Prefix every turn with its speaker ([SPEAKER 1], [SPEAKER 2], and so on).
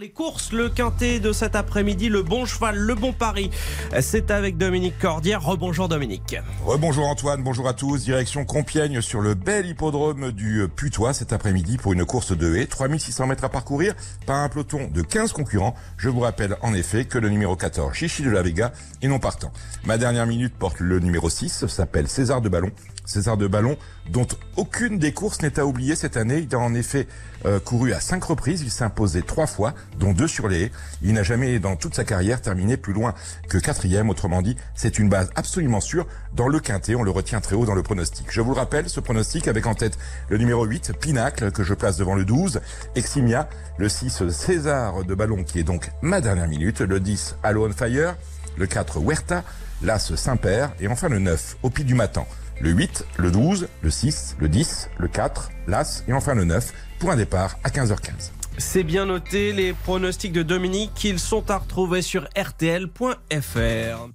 [SPEAKER 1] Les courses, le quintet de cet après-midi, le bon cheval, le bon pari. C'est avec Dominique Cordière. Rebonjour Dominique.
[SPEAKER 2] Rebonjour Antoine, bonjour à tous. Direction Compiègne sur le bel hippodrome du Putois cet après-midi pour une course de haie. 3600 mètres à parcourir par un peloton de 15 concurrents. Je vous rappelle en effet que le numéro 14, Chichi de la Vega, est non partant. Ma dernière minute porte le numéro 6, s'appelle César de Ballon. César de Ballon, dont aucune des courses n'est à oublier cette année. Il a en effet euh, couru à cinq reprises. Il s'est imposé trois fois, dont deux sur les. Il n'a jamais, dans toute sa carrière, terminé plus loin que quatrième. Autrement dit, c'est une base absolument sûre. Dans le quintet, on le retient très haut dans le pronostic. Je vous le rappelle, ce pronostic avec en tête le numéro 8, Pinacle, que je place devant le 12, Eximia, le 6, César de Ballon, qui est donc ma dernière minute, le 10, Halo on Fire, le 4, Huerta, l'As Saint-Père, et enfin le 9, Au Pied du Matin le 8, le 12, le 6, le 10, le 4, l'As et enfin le 9 pour un départ à 15h15.
[SPEAKER 1] C'est bien noté, les pronostics de Dominique, ils sont à retrouver sur rtl.fr.